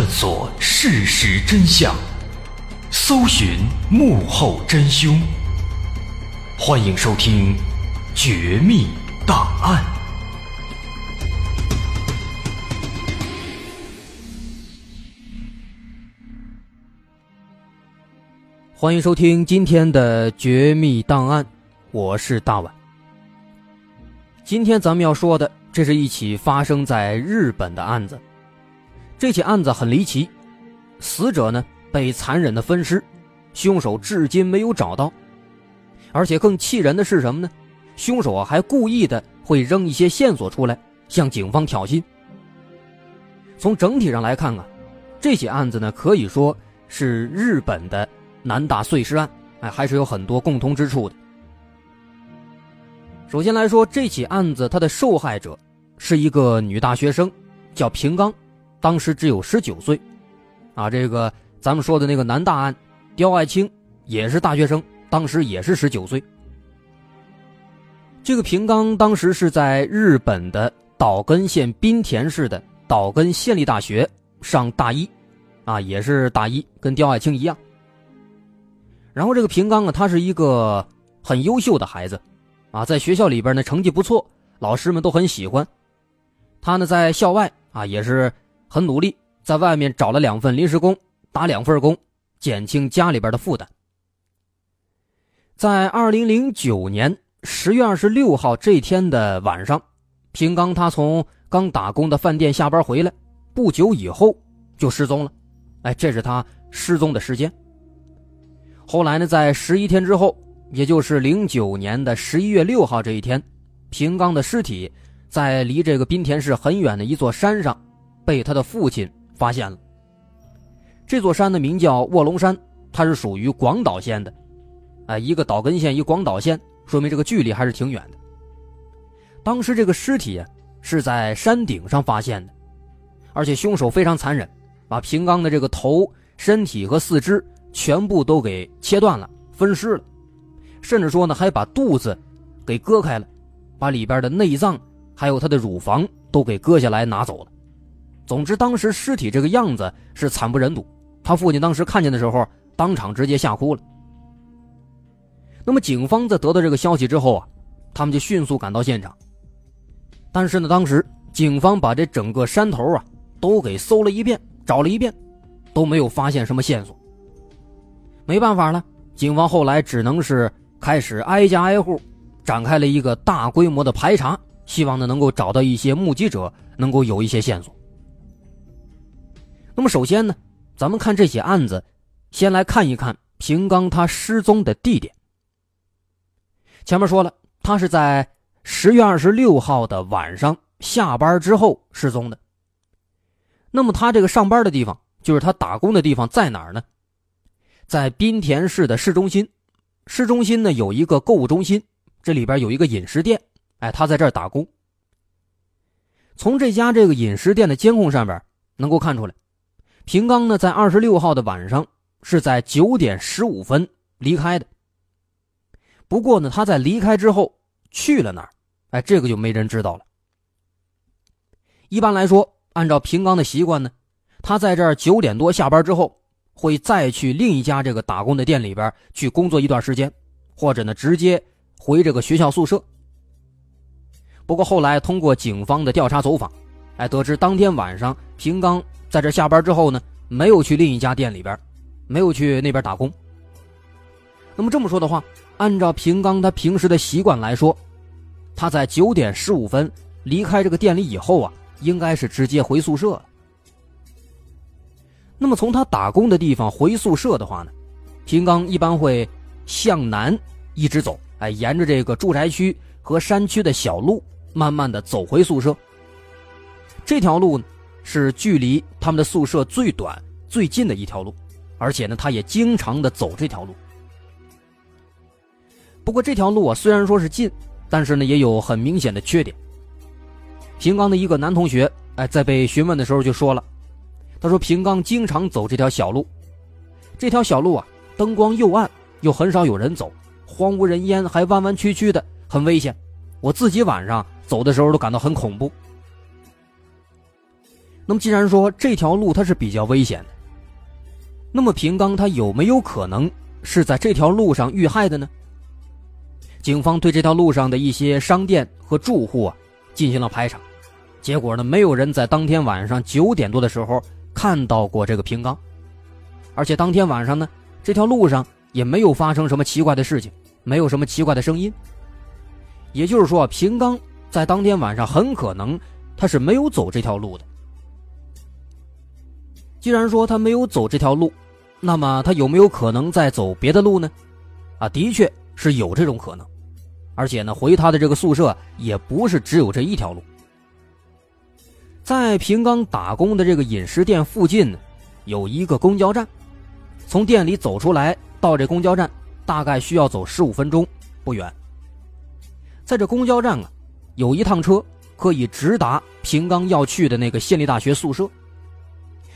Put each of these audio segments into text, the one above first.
探索事实真相，搜寻幕后真凶。欢迎收听《绝密档案》。欢迎收听今天的《绝密档案》，我是大碗。今天咱们要说的，这是一起发生在日本的案子。这起案子很离奇，死者呢被残忍的分尸，凶手至今没有找到，而且更气人的是什么呢？凶手啊还故意的会扔一些线索出来，向警方挑衅。从整体上来看啊，这起案子呢可以说是日本的南大碎尸案，哎，还是有很多共通之处的。首先来说，这起案子它的受害者是一个女大学生，叫平冈。当时只有十九岁，啊，这个咱们说的那个南大案，刁爱青也是大学生，当时也是十九岁。这个平冈当时是在日本的岛根县滨田市的岛根县立大学上大一，啊，也是大一，跟刁爱青一样。然后这个平冈啊，他是一个很优秀的孩子，啊，在学校里边呢成绩不错，老师们都很喜欢。他呢在校外啊也是。很努力，在外面找了两份临时工，打两份工，减轻家里边的负担。在二零零九年十月二十六号这天的晚上，平刚他从刚打工的饭店下班回来，不久以后就失踪了。哎，这是他失踪的时间。后来呢，在十一天之后，也就是零九年的十一月六号这一天，平刚的尸体在离这个滨田市很远的一座山上。被他的父亲发现了。这座山的名叫卧龙山，它是属于广岛县的，啊，一个岛根县，一广岛县，说明这个距离还是挺远的。当时这个尸体啊，是在山顶上发现的，而且凶手非常残忍，把平刚的这个头、身体和四肢全部都给切断了、分尸了，甚至说呢还把肚子给割开了，把里边的内脏还有他的乳房都给割下来拿走了。总之，当时尸体这个样子是惨不忍睹，他父亲当时看见的时候，当场直接吓哭了。那么，警方在得到这个消息之后啊，他们就迅速赶到现场。但是呢，当时警方把这整个山头啊都给搜了一遍，找了一遍，都没有发现什么线索。没办法了，警方后来只能是开始挨家挨户展开了一个大规模的排查，希望呢能够找到一些目击者，能够有一些线索。那么，首先呢，咱们看这起案子，先来看一看平刚他失踪的地点。前面说了，他是在十月二十六号的晚上下班之后失踪的。那么他这个上班的地方，就是他打工的地方，在哪儿呢？在滨田市的市中心。市中心呢有一个购物中心，这里边有一个饮食店。哎，他在这儿打工。从这家这个饮食店的监控上边能够看出来，平刚呢在二十六号的晚上是在九点十五分离开的。不过呢，他在离开之后去了哪儿？哎，这个就没人知道了。一般来说，按照平刚的习惯呢，他在这儿九点多下班之后，会再去另一家这个打工的店里边去工作一段时间，或者呢直接回这个学校宿舍。不过后来通过警方的调查走访，哎，得知当天晚上平刚在这下班之后呢，没有去另一家店里边，没有去那边打工。那么这么说的话。按照平刚他平时的习惯来说，他在九点十五分离开这个店里以后啊，应该是直接回宿舍了。那么从他打工的地方回宿舍的话呢，平刚一般会向南一直走，哎，沿着这个住宅区和山区的小路，慢慢的走回宿舍。这条路，是距离他们的宿舍最短、最近的一条路，而且呢，他也经常的走这条路。不过这条路啊，虽然说是近，但是呢也有很明显的缺点。平刚的一个男同学，哎，在被询问的时候就说了，他说平刚经常走这条小路，这条小路啊，灯光又暗，又很少有人走，荒无人烟，还弯弯曲曲的，很危险。我自己晚上走的时候都感到很恐怖。那么既然说这条路它是比较危险的，那么平刚他有没有可能是在这条路上遇害的呢？警方对这条路上的一些商店和住户啊进行了排查，结果呢，没有人在当天晚上九点多的时候看到过这个平刚，而且当天晚上呢，这条路上也没有发生什么奇怪的事情，没有什么奇怪的声音。也就是说，平刚在当天晚上很可能他是没有走这条路的。既然说他没有走这条路，那么他有没有可能再走别的路呢？啊，的确是有这种可能。而且呢，回他的这个宿舍也不是只有这一条路。在平刚打工的这个饮食店附近呢，有一个公交站，从店里走出来到这公交站，大概需要走十五分钟，不远。在这公交站啊，有一趟车可以直达平刚要去的那个县立大学宿舍。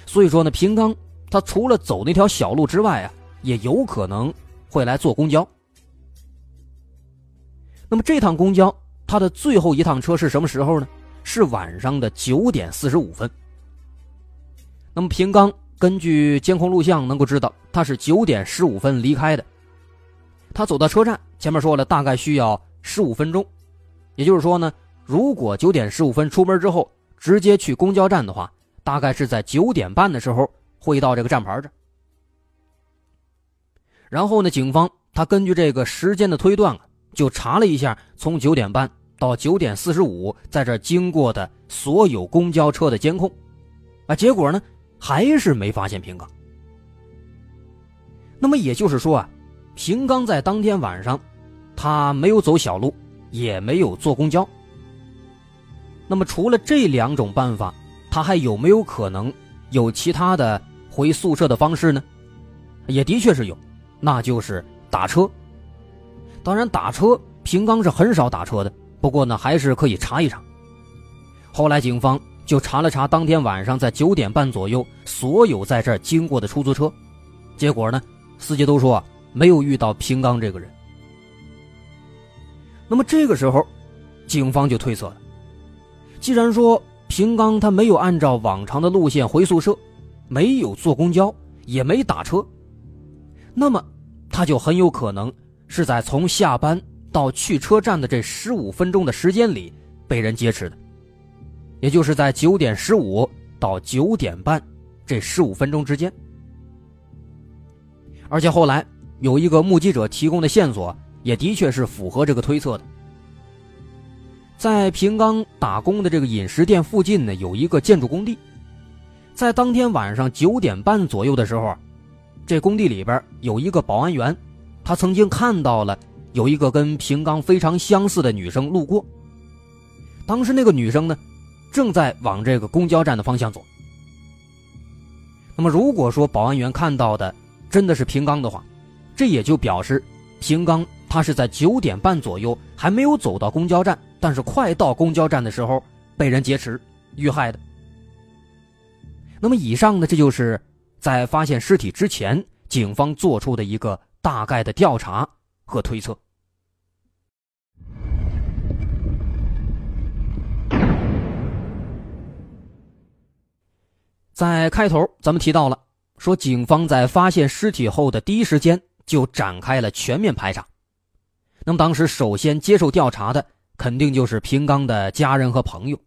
所以说呢，平刚他除了走那条小路之外啊，也有可能会来坐公交。那么这趟公交，它的最后一趟车是什么时候呢？是晚上的九点四十五分。那么平刚根据监控录像能够知道，他是九点十五分离开的。他走到车站，前面说了大概需要十五分钟，也就是说呢，如果九点十五分出门之后直接去公交站的话，大概是在九点半的时候会到这个站牌这。然后呢，警方他根据这个时间的推断啊。就查了一下，从九点半到九点四十五，在这经过的所有公交车的监控，啊，结果呢，还是没发现平刚。那么也就是说啊，平刚在当天晚上，他没有走小路，也没有坐公交。那么除了这两种办法，他还有没有可能有其他的回宿舍的方式呢？也的确是有，那就是打车。当然，打车平刚是很少打车的。不过呢，还是可以查一查。后来警方就查了查当天晚上在九点半左右所有在这儿经过的出租车，结果呢，司机都说没有遇到平刚这个人。那么这个时候，警方就推测了，既然说平刚他没有按照往常的路线回宿舍，没有坐公交，也没打车，那么他就很有可能是在从下班到去车站的这十五分钟的时间里被人劫持的，也就是在九点十五到九点半这十五分钟之间。而且后来有一个目击者提供的线索。也的确是符合这个推测的。在平冈打工的这个饮食店附近呢，有一个建筑工地。在当天晚上九点半左右的时候，这工地里边有一个保安员，他曾经看到了有一个跟平冈非常相似的女生路过。当时那个女生呢，正在往这个公交站的方向走。那么，如果说保安员看到的真的是平刚的话，这也就表示平刚。他是在九点半左右还没有走到公交站，但是快到公交站的时候被人劫持遇害的。那么以上呢，这就是在发现尸体之前，警方做出的一个大概的调查和推测。在开头咱们提到了，说警方在发现尸体后的第一时间就展开了全面排查。那么当时首先接受调查的肯定就是平刚的家人和朋友。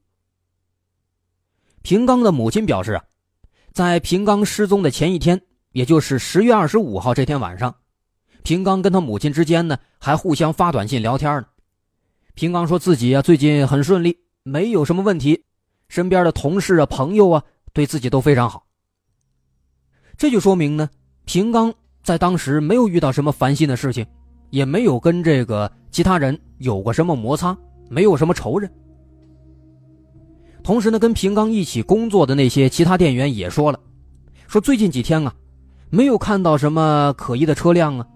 平刚的母亲表示啊，在平刚失踪的前一天，也就是十月二十五号这天晚上，平刚跟他母亲之间呢还互相发短信聊天呢。平刚说自己啊最近很顺利，没有什么问题，身边的同事啊朋友啊对自己都非常好。这就说明呢，平刚在当时没有遇到什么烦心的事情。也没有跟这个其他人有过什么摩擦，没有什么仇人。同时呢，跟平刚一起工作的那些其他店员也说了，说最近几天啊，没有看到什么可疑的车辆啊，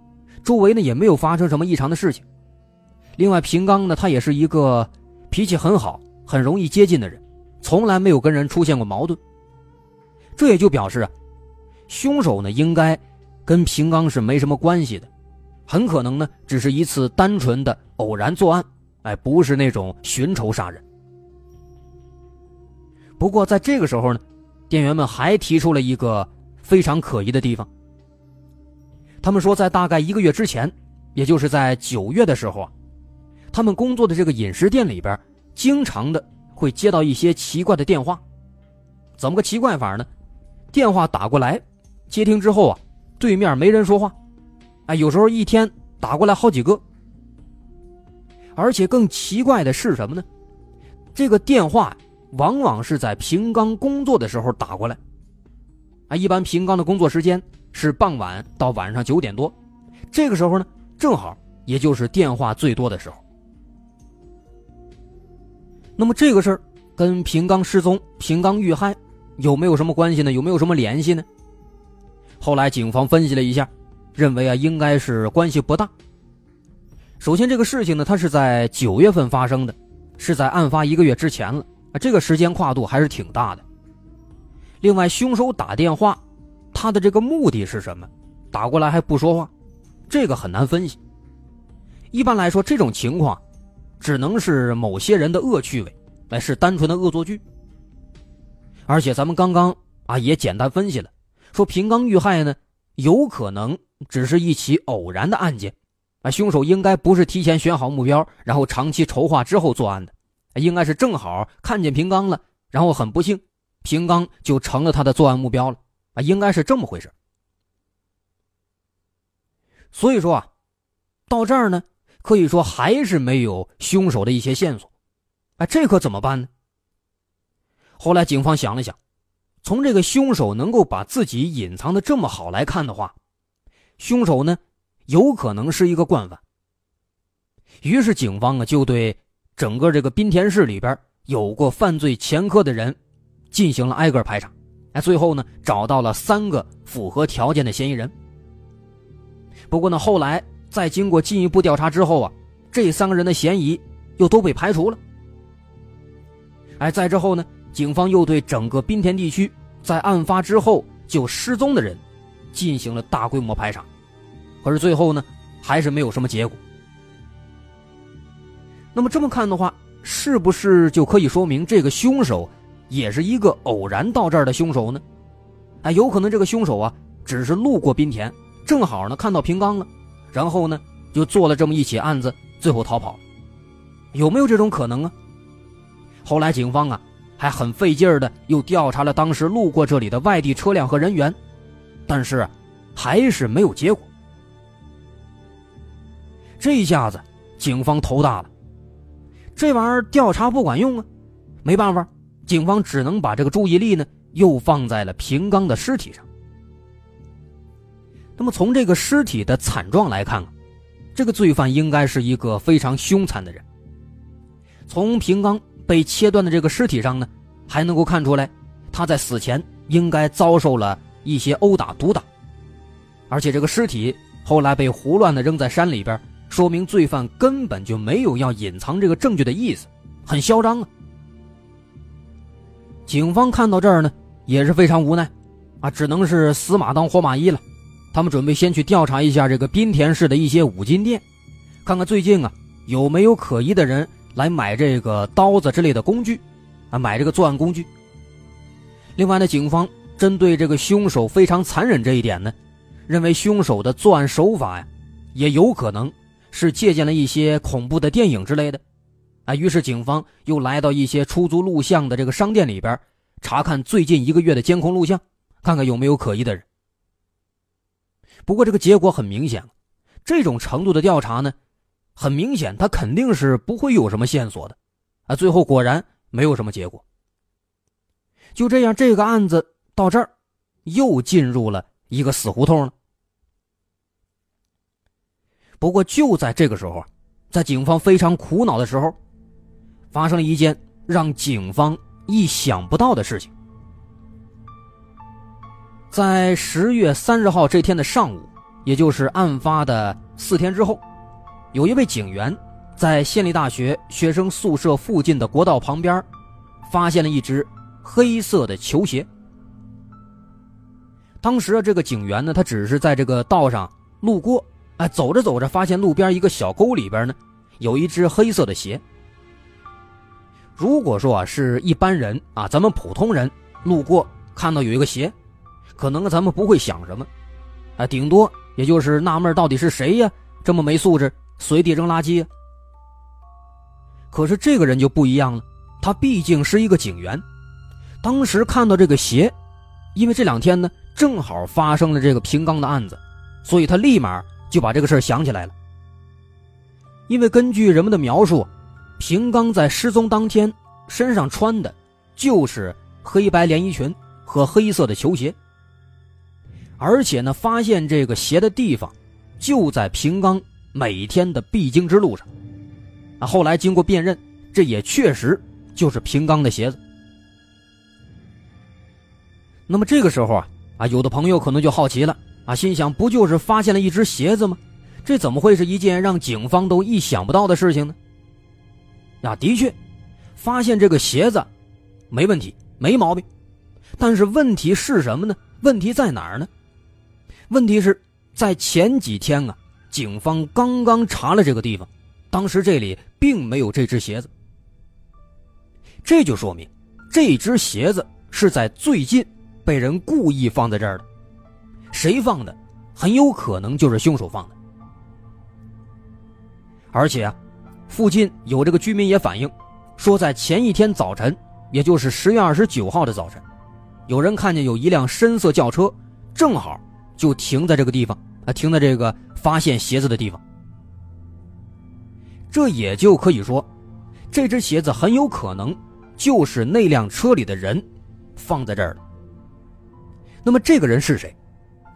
周围呢也没有发生什么异常的事情。另外，平刚呢，他也是一个脾气很好、很容易接近的人，从来没有跟人出现过矛盾。这也就表示啊，凶手呢应该跟平刚是没什么关系的。很可能呢，只是一次单纯的偶然作案，哎，不是那种寻仇杀人。不过在这个时候呢，店员们还提出了一个非常可疑的地方。他们说，在大概一个月之前，也就是在九月的时候啊，他们工作的这个饮食店里边，经常的会接到一些奇怪的电话。怎么个奇怪法呢？电话打过来，接听之后啊，对面没人说话。哎，有时候一天打过来好几个，而且更奇怪的是什么呢？这个电话往往是在平刚工作的时候打过来。啊，一般平刚的工作时间是傍晚到晚上九点多，这个时候呢，正好也就是电话最多的时候。那么这个事儿跟平刚失踪、平刚遇害有没有什么关系呢？有没有什么联系呢？后来警方分析了一下。认为啊，应该是关系不大。首先，这个事情呢，它是在九月份发生的，是在案发一个月之前了啊，这个时间跨度还是挺大的。另外，凶手打电话，他的这个目的是什么？打过来还不说话，这个很难分析。一般来说，这种情况只能是某些人的恶趣味，哎，是单纯的恶作剧。而且，咱们刚刚啊也简单分析了，说平刚遇害呢，有可能。只是一起偶然的案件，啊，凶手应该不是提前选好目标，然后长期筹划之后作案的，应该是正好看见平刚了，然后很不幸，平刚就成了他的作案目标了，啊，应该是这么回事。所以说啊，到这儿呢，可以说还是没有凶手的一些线索，啊，这可怎么办呢？后来警方想了想，从这个凶手能够把自己隐藏的这么好来看的话。凶手呢，有可能是一个惯犯。于是警方啊，就对整个这个滨田市里边有过犯罪前科的人，进行了挨个排查。哎，最后呢，找到了三个符合条件的嫌疑人。不过呢，后来在经过进一步调查之后啊，这三个人的嫌疑又都被排除了。哎，再之后呢，警方又对整个滨田地区在案发之后就失踪的人进行了大规模排查，可是最后呢，还是没有什么结果。那么这么看的话，是不是就可以说明这个凶手也是一个偶然到这儿的凶手呢？哎，有可能这个凶手啊，只是路过滨田，正好呢看到平冈了，然后呢就做了这么一起案子，最后逃跑。有没有这种可能啊？后来警方啊还很费劲儿的又调查了当时路过这里的外地车辆和人员，但是还是没有结果。这一下子警方头大了。这玩意儿调查不管用啊，没办法，警方只能把这个注意力呢又放在了平刚的尸体上。那么从这个尸体的惨状来看啊，这个罪犯应该是一个非常凶残的人。从平刚被切断的这个尸体上呢，还能够看出来，他在死前应该遭受了一些殴打、毒打，而且这个尸体后来被胡乱的扔在山里边。说明罪犯根本就没有要隐藏这个证据的意思，很嚣张啊！警方看到这儿呢，也是非常无奈，啊，只能是死马当活马医了。他们准备先去调查一下这个滨田市的一些五金店，看看最近啊有没有可疑的人来买这个刀子之类的工具，啊，买这个作案工具。另外呢，警方针对这个凶手非常残忍这一点呢，认为凶手的作案手法呀，也有可能。是借鉴了一些恐怖的电影之类的，啊，于是警方又来到一些出租录像的这个商店里边，查看最近一个月的监控录像，看看有没有可疑的人。不过这个结果很明显，这种程度的调查呢，很明显他肯定是不会有什么线索的，啊，最后果然没有什么结果。就这样，这个案子到这儿，又进入了一个死胡同了。不过就在这个时候，在警方非常苦恼的时候，发生了一件让警方意想不到的事情。在十月三十号这天的上午，也就是案发的四天之后，有一位警员在县立大学学生宿舍附近的国道旁边，发现了一只黑色的球鞋。当时啊，这个警员呢，他只是在这个道上路过。哎，走着走着，发现路边一个小沟里边呢，有一只黑色的鞋。如果说啊是一般人啊，咱们普通人路过看到有一个鞋，可能咱们不会想什么，啊，顶多也就是纳闷到底是谁呀，这么没素质，随地扔垃圾。可是这个人就不一样了，他毕竟是一个警员，当时看到这个鞋，因为这两天呢正好发生了这个平刚的案子，所以他立马。就把这个事儿想起来了，因为根据人们的描述，平刚在失踪当天身上穿的，就是黑白连衣裙和黑色的球鞋，而且呢，发现这个鞋的地方就在平刚每天的必经之路上，啊，后来经过辨认，这也确实就是平刚的鞋子。那么这个时候啊，啊，有的朋友可能就好奇了。啊，心想不就是发现了一只鞋子吗？这怎么会是一件让警方都意想不到的事情呢？啊，的确，发现这个鞋子没问题，没毛病。但是问题是什么呢？问题在哪儿呢？问题是在前几天啊，警方刚刚查了这个地方，当时这里并没有这只鞋子。这就说明，这只鞋子是在最近被人故意放在这儿的。谁放的，很有可能就是凶手放的。而且啊，附近有这个居民也反映，说在前一天早晨，也就是十月二十九号的早晨，有人看见有一辆深色轿车，正好就停在这个地方啊，停在这个发现鞋子的地方。这也就可以说，这只鞋子很有可能就是那辆车里的人放在这儿的。那么这个人是谁？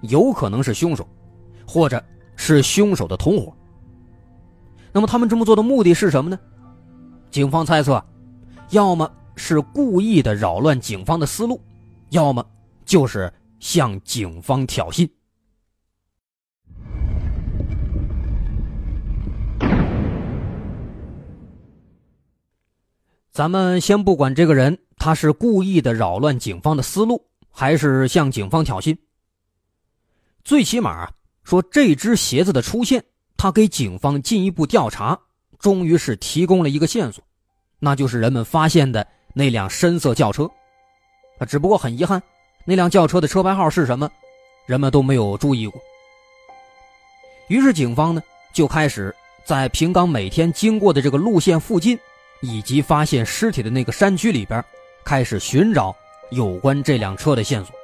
有可能是凶手，或者是凶手的同伙。那么他们这么做的目的是什么呢？警方猜测，要么是故意的扰乱警方的思路，要么就是向警方挑衅。咱们先不管这个人他是故意的扰乱警方的思路，还是向警方挑衅。最起码说这只鞋子的出现，他给警方进一步调查，终于是提供了一个线索，那就是人们发现的那辆深色轿车。啊，只不过很遗憾，那辆轿车的车牌号是什么，人们都没有注意过。于是警方呢就开始在平冈每天经过的这个路线附近，以及发现尸体的那个山区里边，开始寻找有关这辆车的线索。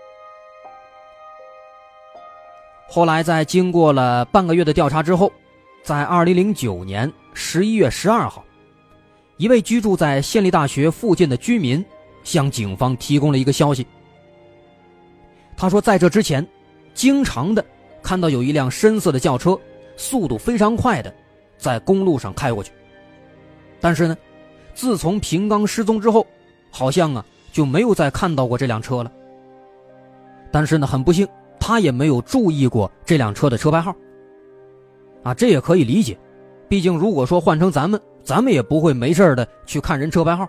后来在经过了半个月的调查之后，在二零零九年十一月十二号，一位居住在县立大学附近的居民。向警方提供了一个消息。他说，在这之前，经常的看到有一辆深色的轿车，速度非常快的，在公路上开过去。但是呢，自从平刚失踪之后，好像啊就没有再看到过这辆车了。但是呢，很不幸，他也没有注意过这辆车的车牌号。啊，这也可以理解，毕竟如果说换成咱们，咱们也不会没事的去看人车牌号。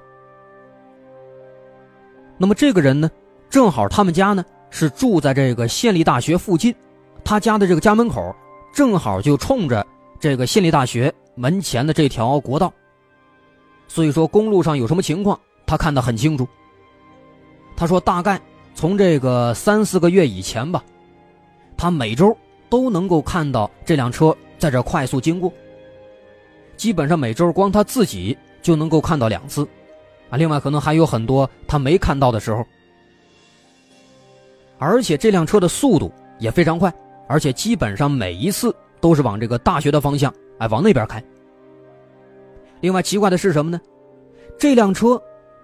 那么这个人呢，正好他们家呢是住在这个县立大学附近，他家的这个家门口正好就冲着这个县立大学门前的这条国道，所以说公路上有什么情况，他看得很清楚。他说，大概从这个三四个月以前吧，他每周都能够看到这辆车在这快速经过，基本上每周光他自己就能够看到两次。啊，另外可能还有很多他没看到的时候，而且这辆车的速度也非常快，而且基本上每一次都是往这个大学的方向，哎，往那边开。另外奇怪的是什么呢？这辆车，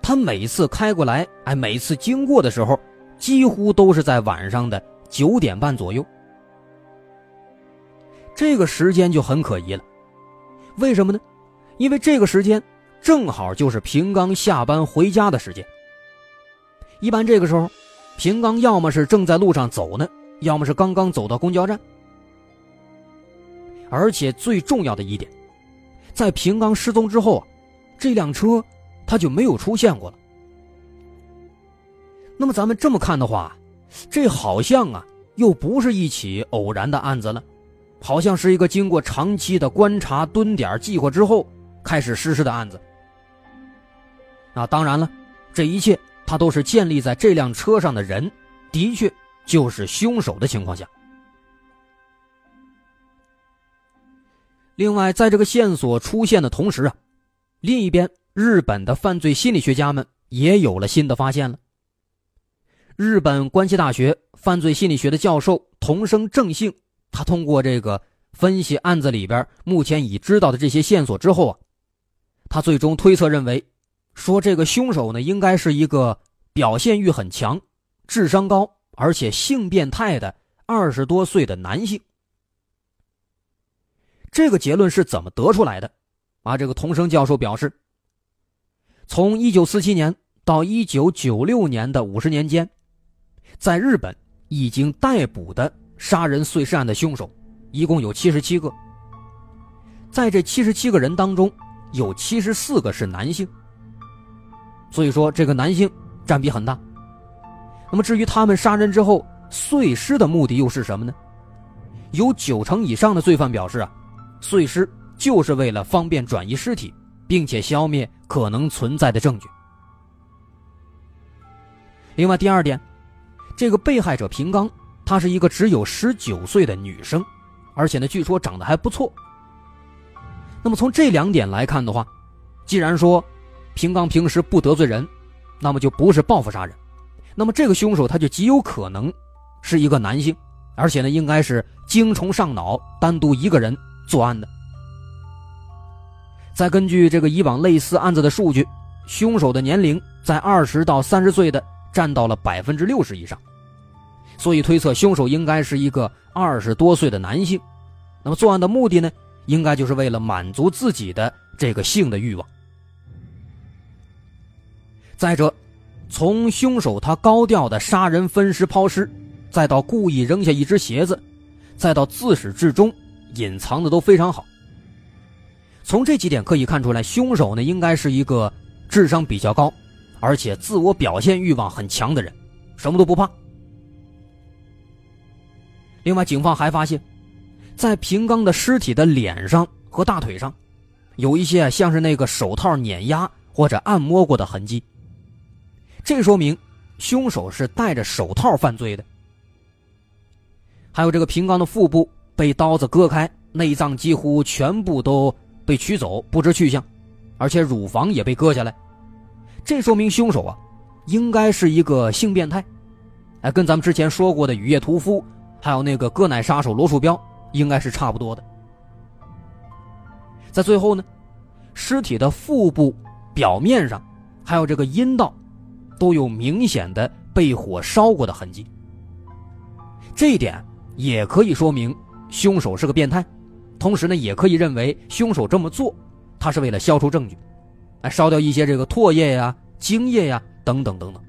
他每次开过来，哎，每次经过的时候，几乎都是在晚上的九点半左右。这个时间就很可疑了，为什么呢？因为这个时间。正好就是平刚下班回家的时间。一般这个时候，平刚要么是正在路上走呢，要么是刚刚走到公交站。而且最重要的一点，在平刚失踪之后啊，这辆车他就没有出现过了。那么咱们这么看的话，这好像啊又不是一起偶然的案子了，好像是一个经过长期的观察、蹲点、计划之后开始实施的案子。那当然了，这一切他都是建立在这辆车上的人的确就是凶手的情况下。另外，在这个线索出现的同时啊，另一边日本的犯罪心理学家们也有了新的发现了。日本关西大学犯罪心理学的教授同生正幸，他通过这个分析案子里边目前已知道的这些线索之后啊，他最终推测认为。说这个凶手呢，应该是一个表现欲很强、智商高，而且性变态的二十多岁的男性。这个结论是怎么得出来的？啊，这个童生教授表示，从一九四七年到一九九六年的五十年间，在日本已经逮捕的杀人碎尸案的凶手，一共有七十七个。在这七十七个人当中，有七十四个是男性。所以说，这个男性占比很大。那么，至于他们杀人之后碎尸的目的又是什么呢？有九成以上的罪犯表示啊，碎尸就是为了方便转移尸体，并且消灭可能存在的证据。另外，第二点，这个被害者平刚，她是一个只有十九岁的女生，而且呢，据说长得还不错。那么，从这两点来看的话，既然说。平刚平时不得罪人，那么就不是报复杀人，那么这个凶手他就极有可能是一个男性，而且呢应该是精虫上脑，单独一个人作案的。再根据这个以往类似案子的数据，凶手的年龄在二十到三十岁的占到了百分之六十以上，所以推测凶手应该是一个二十多岁的男性。那么作案的目的呢，应该就是为了满足自己的这个性的欲望。再者，从凶手他高调的杀人、分尸、抛尸，再到故意扔下一只鞋子，再到自始至终隐藏的都非常好。从这几点可以看出来，凶手呢应该是一个智商比较高，而且自我表现欲望很强的人，什么都不怕。另外，警方还发现，在平刚的尸体的脸上和大腿上，有一些像是那个手套碾压或者按摩过的痕迹。这说明凶手是戴着手套犯罪的。还有这个平刚的腹部被刀子割开，内脏几乎全部都被取走，不知去向，而且乳房也被割下来。这说明凶手啊，应该是一个性变态，哎，跟咱们之前说过的雨夜屠夫，还有那个割奶杀手罗树标，应该是差不多的。在最后呢，尸体的腹部表面上，还有这个阴道，都有明显的被火烧过的痕迹。这一点。也可以说明凶手是个变态，同时呢，也可以认为凶手这么做，他是为了消除证据，来烧掉一些这个唾液呀、精液呀等等等等。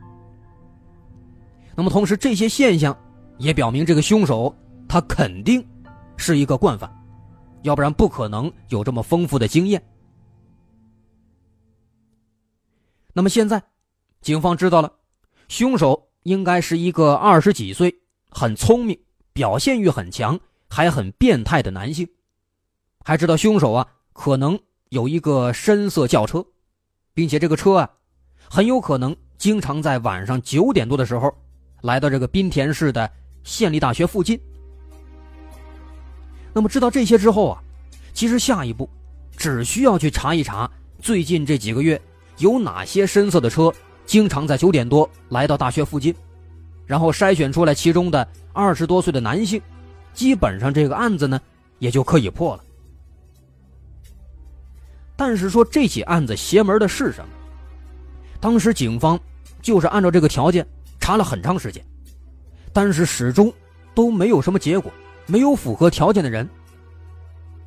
那么，同时这些现象也表明这个凶手他肯定是一个惯犯，要不然不可能有这么丰富的经验。那么现在，警方知道了，凶手应该是一个二十几岁、很聪明。表现欲很强，还很变态的男性，还知道凶手啊可能有一个深色轿车，并且这个车啊很有可能经常在晚上九点多的时候来到这个滨田市的县立大学附近。那么知道这些之后啊，其实下一步只需要去查一查最近这几个月有哪些深色的车经常在九点多来到大学附近。然后筛选出来其中的二十多岁的男性，基本上这个案子呢也就可以破了。但是说这起案子邪门的是什么？当时警方就是按照这个条件查了很长时间，但是始终都没有什么结果，没有符合条件的人。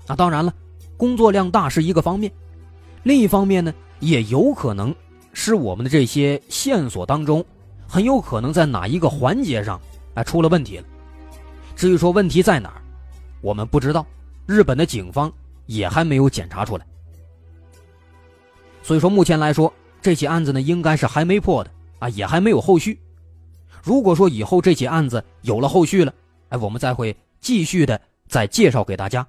那当然了，工作量大是一个方面，另一方面呢，也有可能是我们的这些线索当中。很有可能在哪一个环节上，啊，出了问题了。至于说问题在哪儿，我们不知道，日本的警方也还没有检查出来。所以说，目前来说，这起案子呢，应该是还没破的啊，也还没有后续。如果说以后这起案子有了后续了，哎，我们再会继续的再介绍给大家。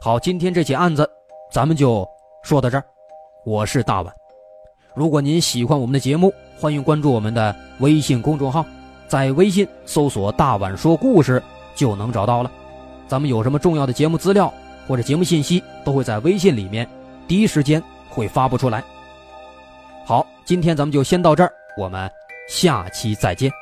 好，今天这起案子咱们就说到这儿，我是大碗。如果您喜欢我们的节目，欢迎关注我们的微信公众号，在微信搜索“大碗说故事”就能找到了。咱们有什么重要的节目资料或者节目信息，都会在微信里面第一时间会发布出来。好，今天咱们就先到这儿，我们下期再见。